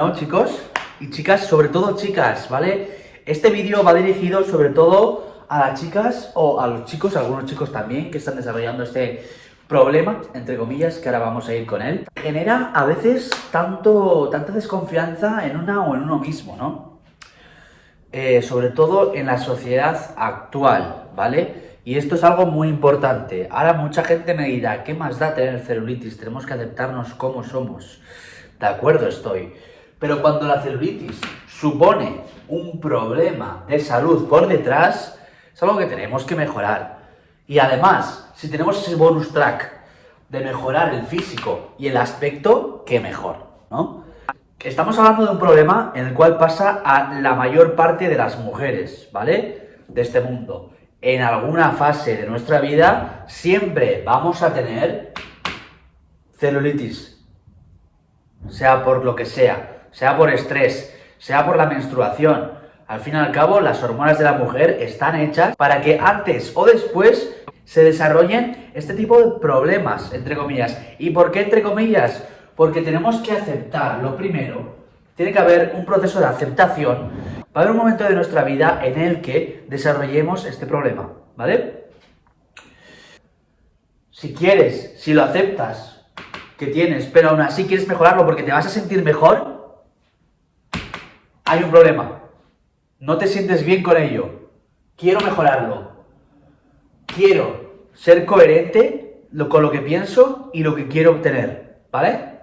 ¿no, chicos? Y chicas, sobre todo chicas, ¿vale? Este vídeo va dirigido sobre todo a las chicas o a los chicos, algunos chicos también que están desarrollando este problema, entre comillas, que ahora vamos a ir con él. Genera a veces tanto, tanta desconfianza en una o en uno mismo, ¿no? Eh, sobre todo en la sociedad actual, ¿vale? Y esto es algo muy importante. Ahora mucha gente me dirá, ¿qué más da tener celulitis? Tenemos que aceptarnos como somos. De acuerdo estoy. Pero cuando la celulitis supone un problema de salud por detrás, es algo que tenemos que mejorar. Y además, si tenemos ese bonus track de mejorar el físico y el aspecto, qué mejor, ¿no? Estamos hablando de un problema en el cual pasa a la mayor parte de las mujeres, ¿vale? De este mundo. En alguna fase de nuestra vida siempre vamos a tener celulitis. Sea por lo que sea, sea por estrés, sea por la menstruación. Al fin y al cabo, las hormonas de la mujer están hechas para que antes o después se desarrollen este tipo de problemas, entre comillas. ¿Y por qué entre comillas? Porque tenemos que aceptar, lo primero, tiene que haber un proceso de aceptación. Va a haber un momento de nuestra vida en el que desarrollemos este problema, ¿vale? Si quieres, si lo aceptas, que tienes, pero aún así quieres mejorarlo porque te vas a sentir mejor, hay un problema. No te sientes bien con ello. Quiero mejorarlo. Quiero ser coherente con lo que pienso y lo que quiero obtener, ¿vale?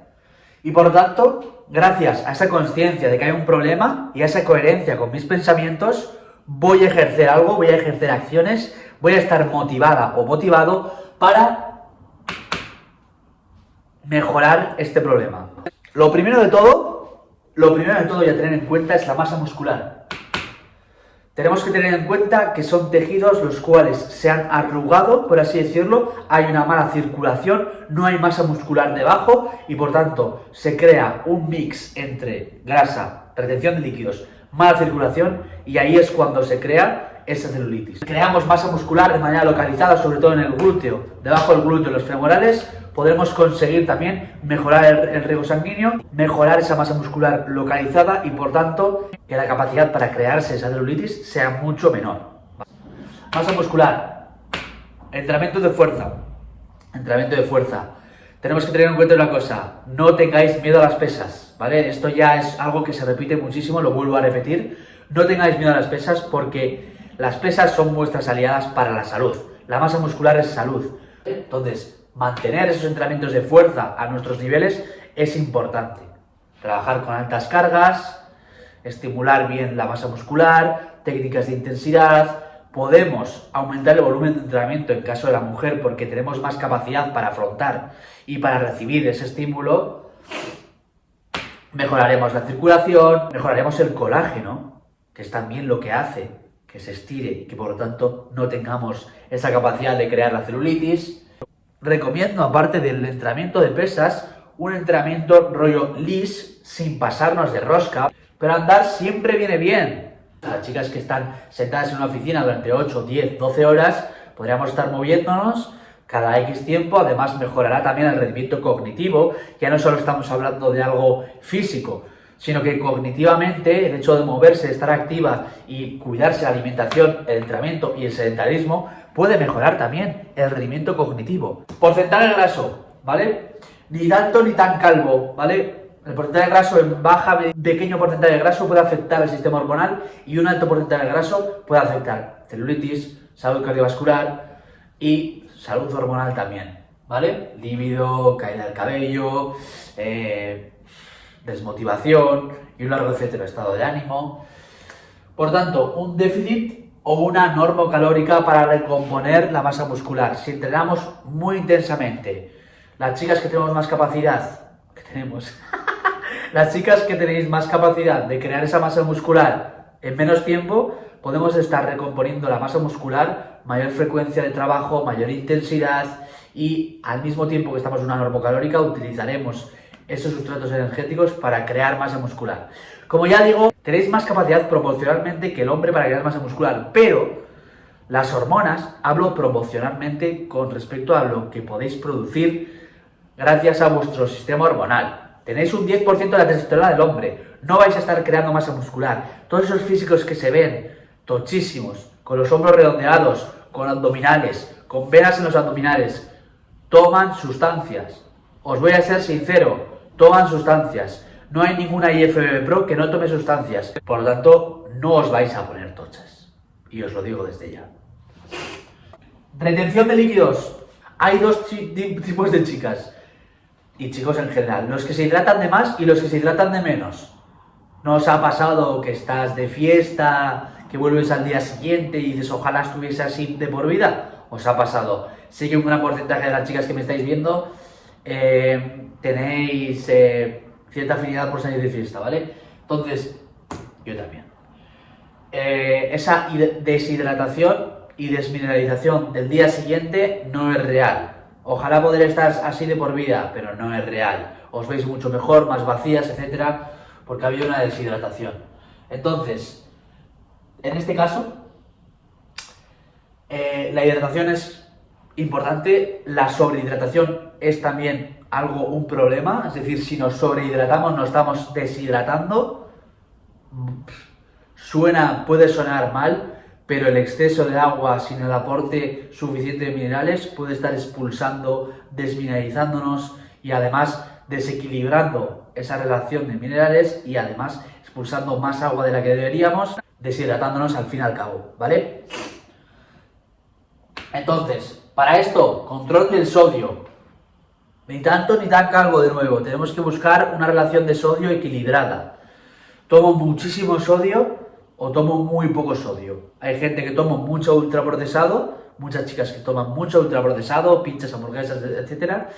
Y por lo tanto, gracias a esa conciencia de que hay un problema y a esa coherencia con mis pensamientos, voy a ejercer algo, voy a ejercer acciones, voy a estar motivada o motivado para mejorar este problema. Lo primero de todo, lo primero de todo y a tener en cuenta es la masa muscular. Tenemos que tener en cuenta que son tejidos los cuales se han arrugado, por así decirlo, hay una mala circulación, no hay masa muscular debajo y por tanto se crea un mix entre grasa, retención de líquidos, mala circulación y ahí es cuando se crea esa celulitis. Creamos masa muscular de manera localizada, sobre todo en el glúteo, debajo del glúteo, los femorales, podremos conseguir también mejorar el, riego sanguíneo, mejorar esa masa muscular localizada y por tanto que la capacidad para crearse esa celulitis sea mucho menor. Masa muscular, entrenamiento de fuerza, entrenamiento de fuerza. Tenemos que tener en cuenta una cosa, no tengáis miedo a las pesas, ¿vale? Esto ya es algo que se repite muchísimo, lo vuelvo a repetir. No tengáis miedo a las pesas porque las pesas son vuestras aliadas para la salud. La masa muscular es salud. Entonces, mantener esos entrenamientos de fuerza a nuestros niveles es importante. Trabajar con altas cargas, estimular bien la masa muscular, técnicas de intensidad. Podemos aumentar el volumen de entrenamiento en caso de la mujer porque tenemos más capacidad para afrontar y para recibir ese estímulo. Mejoraremos la circulación, mejoraremos el colágeno, que es también lo que hace que se estire y que por lo tanto no tengamos esa capacidad de crear la celulitis. Recomiendo, aparte del entrenamiento de pesas, un entrenamiento rollo lis, sin pasarnos de rosca, pero andar siempre viene bien. Las chicas que están sentadas en una oficina durante 8, 10, 12 horas, podríamos estar moviéndonos cada X tiempo, además mejorará también el rendimiento cognitivo, ya no solo estamos hablando de algo físico, sino que cognitivamente el hecho de moverse, estar activa y cuidarse la alimentación, el entrenamiento y el sedentarismo puede mejorar también el rendimiento cognitivo. Porcentaje graso, ¿vale? Ni tanto ni tan calvo, ¿vale? El porcentaje graso en baja, pequeño porcentaje de graso puede afectar al sistema hormonal y un alto porcentaje de graso puede afectar celulitis, salud cardiovascular y salud hormonal también, ¿vale? Líbido, caída del cabello, eh, desmotivación y un largo etcétera, estado de ánimo. Por tanto, un déficit o una norma calórica para recomponer la masa muscular. Si entrenamos muy intensamente, las chicas que tenemos más capacidad, que tenemos, las chicas que tenéis más capacidad de crear esa masa muscular en menos tiempo, podemos estar recomponiendo la masa muscular, mayor frecuencia de trabajo, mayor intensidad y al mismo tiempo que estamos en una norma calórica utilizaremos esos sustratos energéticos para crear masa muscular. Como ya digo, tenéis más capacidad proporcionalmente que el hombre para crear masa muscular, pero las hormonas, hablo proporcionalmente con respecto a lo que podéis producir gracias a vuestro sistema hormonal. Tenéis un 10% de la testosterona del hombre, No vais a estar creando masa muscular. Todos esos físicos que se ven tochísimos, con los hombros redondeados, con abdominales, con venas en los abdominales, toman sustancias. Os voy a ser sincero, toman sustancias. No hay ninguna IFBB Pro que no tome sustancias. Por lo tanto, no os vais a poner tochas. Y os lo digo desde ya. Retención de líquidos. Hay dos tipos de chicas y chicos en general. Los que se hidratan de más y los que se hidratan de menos. ¿No os ha pasado que estás de fiesta, que vuelves al día siguiente y dices ojalá estuviese así de por vida? ¿Os ha pasado? Sé que un gran porcentaje de las chicas que me estáis viendo eh, tenéis eh, cierta afinidad por salir de fiesta, ¿vale? Entonces, yo también. Eh, esa deshidratación y desmineralización del día siguiente no es real. Ojalá poder estar así de por vida, pero no es real. Os veis mucho mejor, más vacías, etcétera, porque ha habido una deshidratación. Entonces, en este caso, eh, la hidratación es importante, la sobrehidratación es también algo, un problema, es decir, si nos sobrehidratamos, nos estamos deshidratando. Suena, puede sonar mal, pero el exceso de agua sin el aporte suficiente de minerales puede estar expulsando, desmineralizándonos y además desequilibrando esa relación de minerales y además expulsando más agua de la que deberíamos, deshidratándonos al fin y al cabo, ¿vale? Entonces, para esto, control del sodio. Ni tanto ni tan calvo de nuevo, tenemos que buscar una relación de sodio equilibrada. Tomo muchísimo sodio o tomo muy poco sodio. Hay gente que toma mucho ultraprocesado, muchas chicas que toman mucho ultraprocesado, pinchas, hamburguesas, etcétera,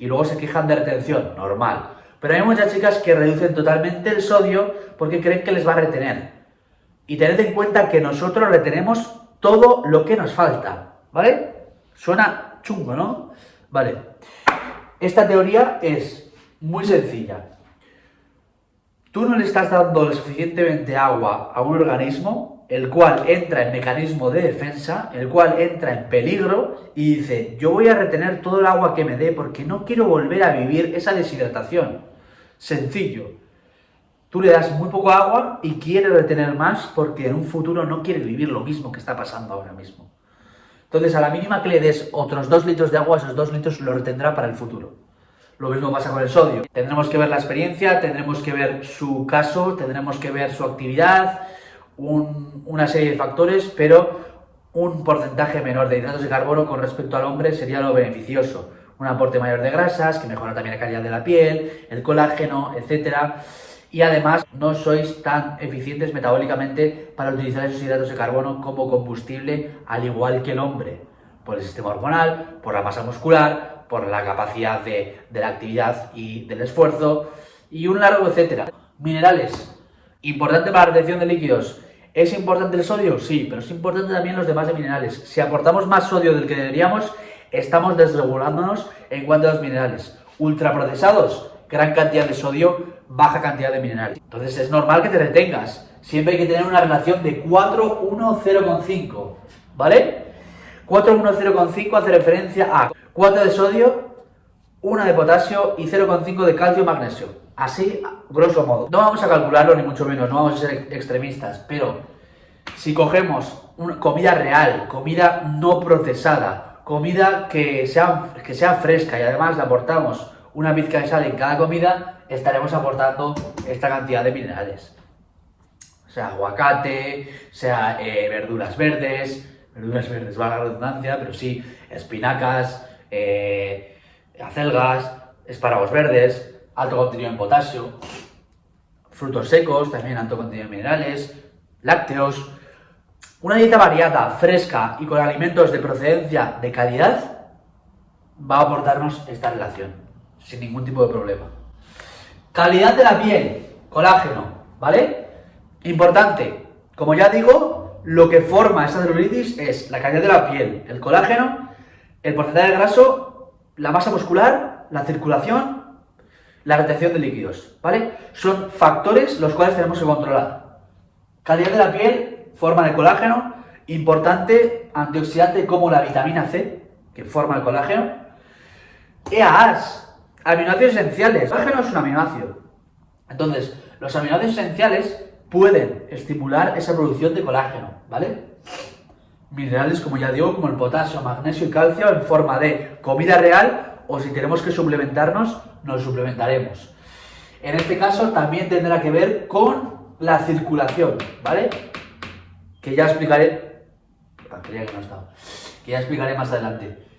y luego se quejan de retención, normal. Pero hay muchas chicas que reducen totalmente el sodio porque creen que les va a retener. Y tened en cuenta que nosotros retenemos todo lo que nos falta, ¿vale? Suena chungo, ¿no? Vale. Esta teoría es muy sencilla tú no le estás dando suficientemente agua a un organismo, el cual entra en mecanismo de defensa, el cual entra en peligro y dice, yo voy a retener todo el agua que me dé porque no quiero volver a vivir esa deshidratación. Sencillo. Tú le das muy poco agua y quiere retener más porque en un futuro no quiere vivir lo mismo que está pasando ahora mismo. Entonces, a la mínima que le des otros dos litros de agua, esos dos litros lo retendrá para el futuro. Lo mismo pasa con el sodio. Tendremos que ver la experiencia, tendremos que ver su caso, tendremos que ver su actividad, una serie de factores, pero un porcentaje menor de hidratos de carbono con respecto al hombre sería lo beneficioso. Un aporte mayor de grasas, que mejora también la calidad de la piel, el colágeno, etc. Y además no sois tan eficientes metabólicamente para utilizar esos hidratos de carbono como combustible, al igual que el hombre, por el sistema hormonal, por la masa muscular, por la capacidad de, la actividad y del esfuerzo, y un largo etcétera. Minerales, importante para la retención de líquidos. ¿Es importante el sodio? Sí, pero es importante también los demás de minerales. Si aportamos más sodio del que deberíamos, estamos desregulándonos en cuanto a los minerales. Ultraprocesados, gran cantidad de sodio, baja cantidad de minerales. Entonces es normal que te retengas. Siempre hay que tener una relación de 4, 1, 0,5. ¿Vale? 4, 1, 0,5 hace referencia a 4 de sodio, 1 de potasio y 0,5 de calcio y magnesio. Así, grosso modo. No vamos a calcularlo ni mucho menos, no vamos a ser extremistas, pero si cogemos una comida real, comida no procesada, comida que sea, que sea fresca y además le aportamos una pizca de sal en cada comida, estaremos aportando esta cantidad de minerales. Sea aguacate, sea eh, verduras verdes, verduras verdes, va la redundancia, pero sí, espinacas, eh, acelgas, espárragos verdes, alto contenido en potasio, frutos secos, también alto contenido en minerales, lácteos. Una dieta variada, fresca y con alimentos de procedencia de calidad va a aportarnos esta relación, sin ningún tipo de problema. Calidad de la piel, colágeno, ¿vale? Importante, como ya digo, lo que forma esta celulitis es la calidad de la piel, el colágeno el porcentaje de graso, la masa muscular, la circulación, la retención de líquidos, ¿vale? Son factores los cuales tenemos que controlar. Calidad de la piel, forma de colágeno, importante antioxidante como la vitamina C, que forma el colágeno. EAAs, aminoácidos esenciales. El colágeno es un aminoácido. Entonces, Los aminoácidos esenciales pueden estimular esa producción de colágeno, ¿vale? Minerales, como ya digo, como el potasio, magnesio y calcio en forma de comida real o si tenemos que suplementarnos, nos suplementaremos. En este caso también tendrá que ver con la circulación, ¿vale? Que ya explicaré. Que ya explicaré más adelante.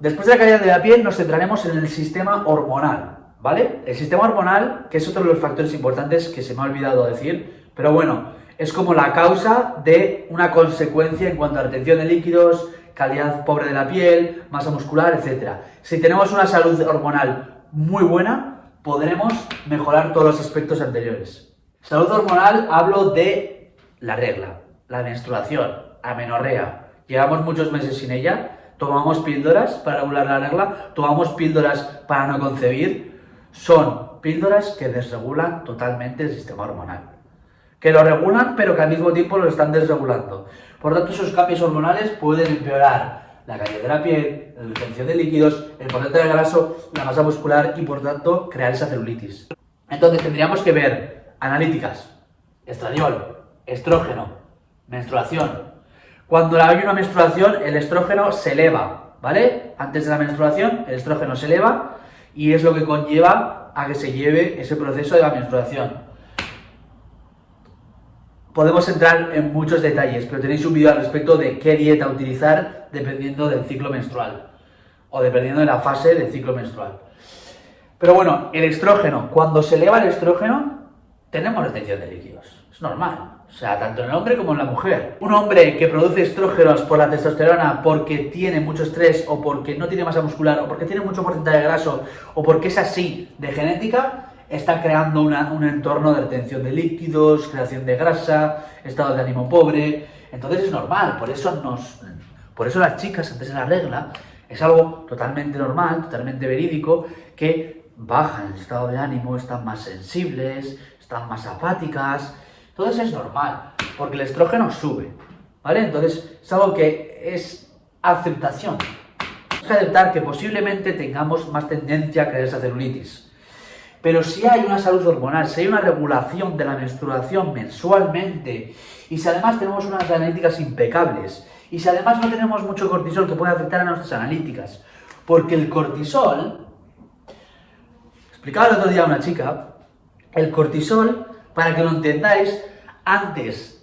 Después de la calidad de la piel nos centraremos en el sistema hormonal, ¿vale? El sistema hormonal, que es otro de los factores importantes que se me ha olvidado decir, pero bueno, es como la causa de una consecuencia en cuanto a retención de líquidos, calidad pobre de la piel, masa muscular, etc. Si tenemos una salud hormonal muy buena, podremos mejorar todos los aspectos anteriores. Salud hormonal hablo de la regla, la menstruación, amenorrea. Llevamos muchos meses sin ella, tomamos píldoras para regular la regla, tomamos píldoras para no concebir, son píldoras que desregulan totalmente el sistema hormonal. Que lo regulan, pero que al mismo tiempo lo están desregulando. Por tanto, esos cambios hormonales pueden empeorar la calidad de la piel, la retención de líquidos, el porcentaje de graso, la masa muscular y, por tanto, crear esa celulitis. Entonces, tendríamos que ver analíticas, estradiol, estrógeno, menstruación, cuando hay una menstruación, el estrógeno se eleva, ¿vale? Antes de la menstruación, el estrógeno se eleva y es lo que conlleva a que se lleve ese proceso de la menstruación. Podemos entrar en muchos detalles, pero tenéis un vídeo al respecto de qué dieta utilizar dependiendo del ciclo menstrual o dependiendo de la fase del ciclo menstrual. Pero bueno, el estrógeno, cuando se eleva el estrógeno, tenemos retención de líquidos. Es normal. O sea, tanto en el hombre como en la mujer. Un hombre que produce estrógenos por la testosterona porque tiene mucho estrés o porque no tiene masa muscular o porque tiene mucho porcentaje de graso o porque es así de genética, está creando un entorno de retención de líquidos, creación de grasa, estado de ánimo pobre. Entonces es normal, por eso nos, por eso las chicas antes de la regla es algo totalmente normal, totalmente verídico, que bajan el estado de ánimo, están más sensibles, están más apáticas, eso es normal, porque el estrógeno sube, ¿vale? Entonces, es algo que es aceptación. Es que aceptar que posiblemente tengamos más tendencia a crear esa celulitis. Pero si hay una salud hormonal, si hay una regulación de la menstruación mensualmente, y si además tenemos unas analíticas impecables, y si además no tenemos mucho cortisol que puede afectar a nuestras analíticas, porque el cortisol, explicaba el otro día a una chica, el cortisol para que lo entendáis, antes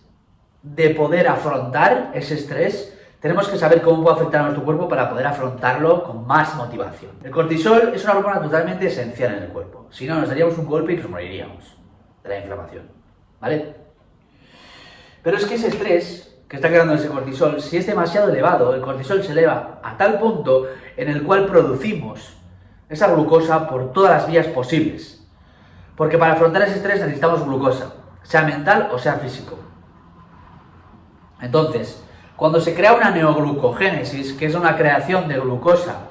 de poder afrontar ese estrés, tenemos que saber cómo puede afectar a nuestro cuerpo para poder afrontarlo con más motivación. El cortisol es una hormona totalmente esencial en el cuerpo. Si no, nos daríamos un golpe y nos moriríamos de la inflamación. ¿Vale? Pero es que ese estrés que está creando ese cortisol, si es demasiado elevado, el cortisol se eleva a tal punto en el cual producimos esa glucosa por todas las vías posibles. Porque para afrontar ese estrés necesitamos glucosa, sea mental o sea físico. Entonces, cuando se crea una neoglucogénesis, que es una creación de glucosa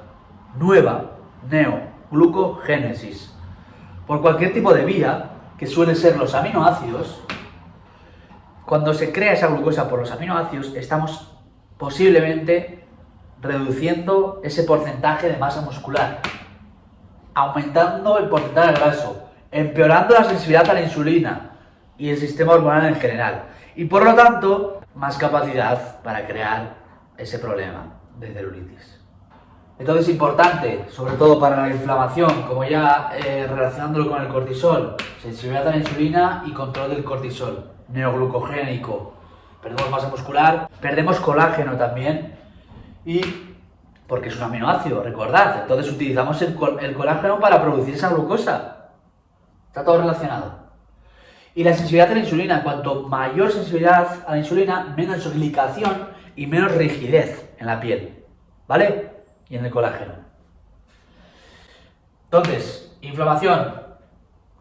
nueva, neoglucogénesis, por cualquier tipo de vía, que suelen ser los aminoácidos, cuando se crea esa glucosa por los aminoácidos, estamos posiblemente reduciendo ese porcentaje de masa muscular, aumentando el porcentaje graso, empeorando la sensibilidad a la insulina y el sistema hormonal en general. Y por lo tanto, más capacidad para crear ese problema de celulitis. Entonces es importante, sobre todo para la inflamación, como ya eh, relacionándolo con el cortisol, sensibilidad a la insulina y control del cortisol, neoglucogénico. Perdemos masa muscular, perdemos colágeno también y porque es un aminoácido, recordad. Entonces utilizamos el, el colágeno para producir esa glucosa. Está todo relacionado. Y la sensibilidad a la insulina, cuanto mayor sensibilidad a la insulina, menos glicación y menos rigidez en la piel. ¿Vale? Y en el colágeno. Entonces, inflamación,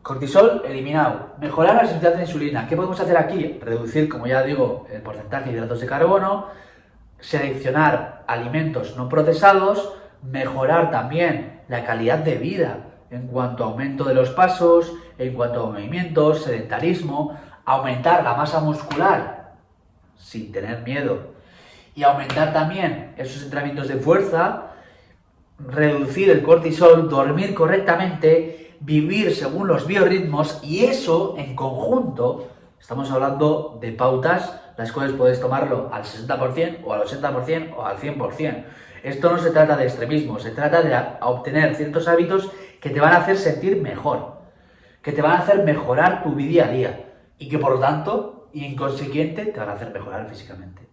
cortisol eliminado, mejorar la sensibilidad a la insulina. ¿Qué podemos hacer aquí? Reducir, como ya digo, el porcentaje de hidratos de carbono, seleccionar alimentos no procesados, mejorar también la calidad de vida en cuanto a aumento de los pasos, en cuanto a movimientos, sedentarismo, aumentar la masa muscular sin tener miedo y aumentar también esos entrenamientos de fuerza, reducir el cortisol, dormir correctamente, vivir según los biorritmos y eso en conjunto, estamos hablando de pautas las cuales puedes tomarlo al 60% o al 80% o al 100%. Esto no se trata de extremismo, se trata de obtener ciertos hábitos que te van a hacer sentir mejor, que te van a hacer mejorar tu día a día y que por lo tanto y en consiguiente te van a hacer mejorar físicamente.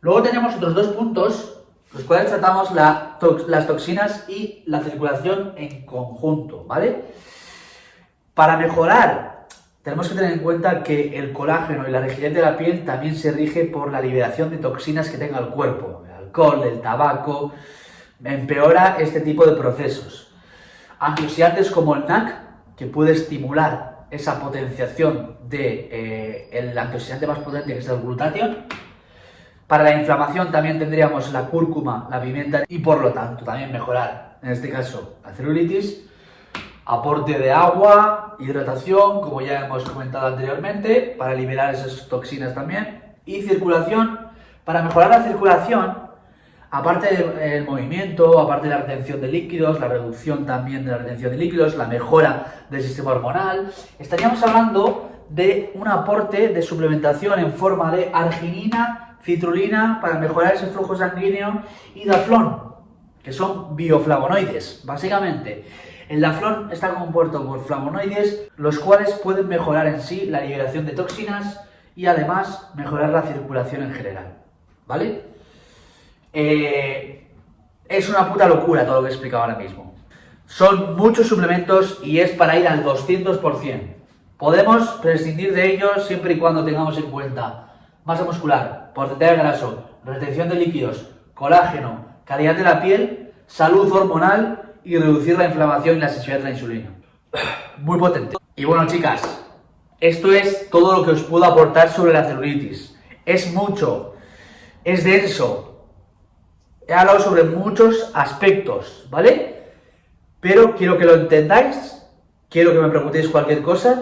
Luego tenemos otros dos puntos, los cuales tratamos las toxinas y la circulación en conjunto, ¿vale? Para mejorar, tenemos que tener en cuenta que el colágeno y la rigidez de la piel también se rige por la liberación de toxinas que tenga el cuerpo, el alcohol, el tabaco, empeora este tipo de procesos. Antioxidantes como el NAC, que puede estimular esa potenciación del de, eh, el antioxidante más potente que es el glutatión, para la inflamación también tendríamos la cúrcuma, la pimienta y por lo tanto también mejorar, en este caso, la celulitis. Aporte de agua, hidratación, como ya hemos comentado anteriormente, para liberar esas toxinas también. Y circulación, para mejorar la circulación, aparte del movimiento, aparte de la retención de líquidos, la reducción también de la retención de líquidos, la mejora del sistema hormonal, estaríamos hablando de un aporte de suplementación en forma de arginina citrulina para mejorar ese flujo sanguíneo y daflón, que son bioflavonoides, básicamente. El daflón está compuesto por flavonoides, los cuales pueden mejorar en sí la liberación de toxinas y además mejorar la circulación en general. ¿Vale? Eh, es una puta locura todo lo que he explicado ahora mismo. Son muchos suplementos y es para ir al 200%. Podemos prescindir de ellos siempre y cuando tengamos en cuenta masa muscular, porcentaje graso, retención de líquidos, colágeno, calidad de la piel, salud hormonal y reducir la inflamación y la sensibilidad de la insulina. Muy potente. Y bueno, chicas, esto es todo lo que os puedo aportar sobre la celulitis. Es mucho, es denso. He hablado sobre muchos aspectos, ¿vale? Pero quiero que lo entendáis, quiero que me preguntéis cualquier cosa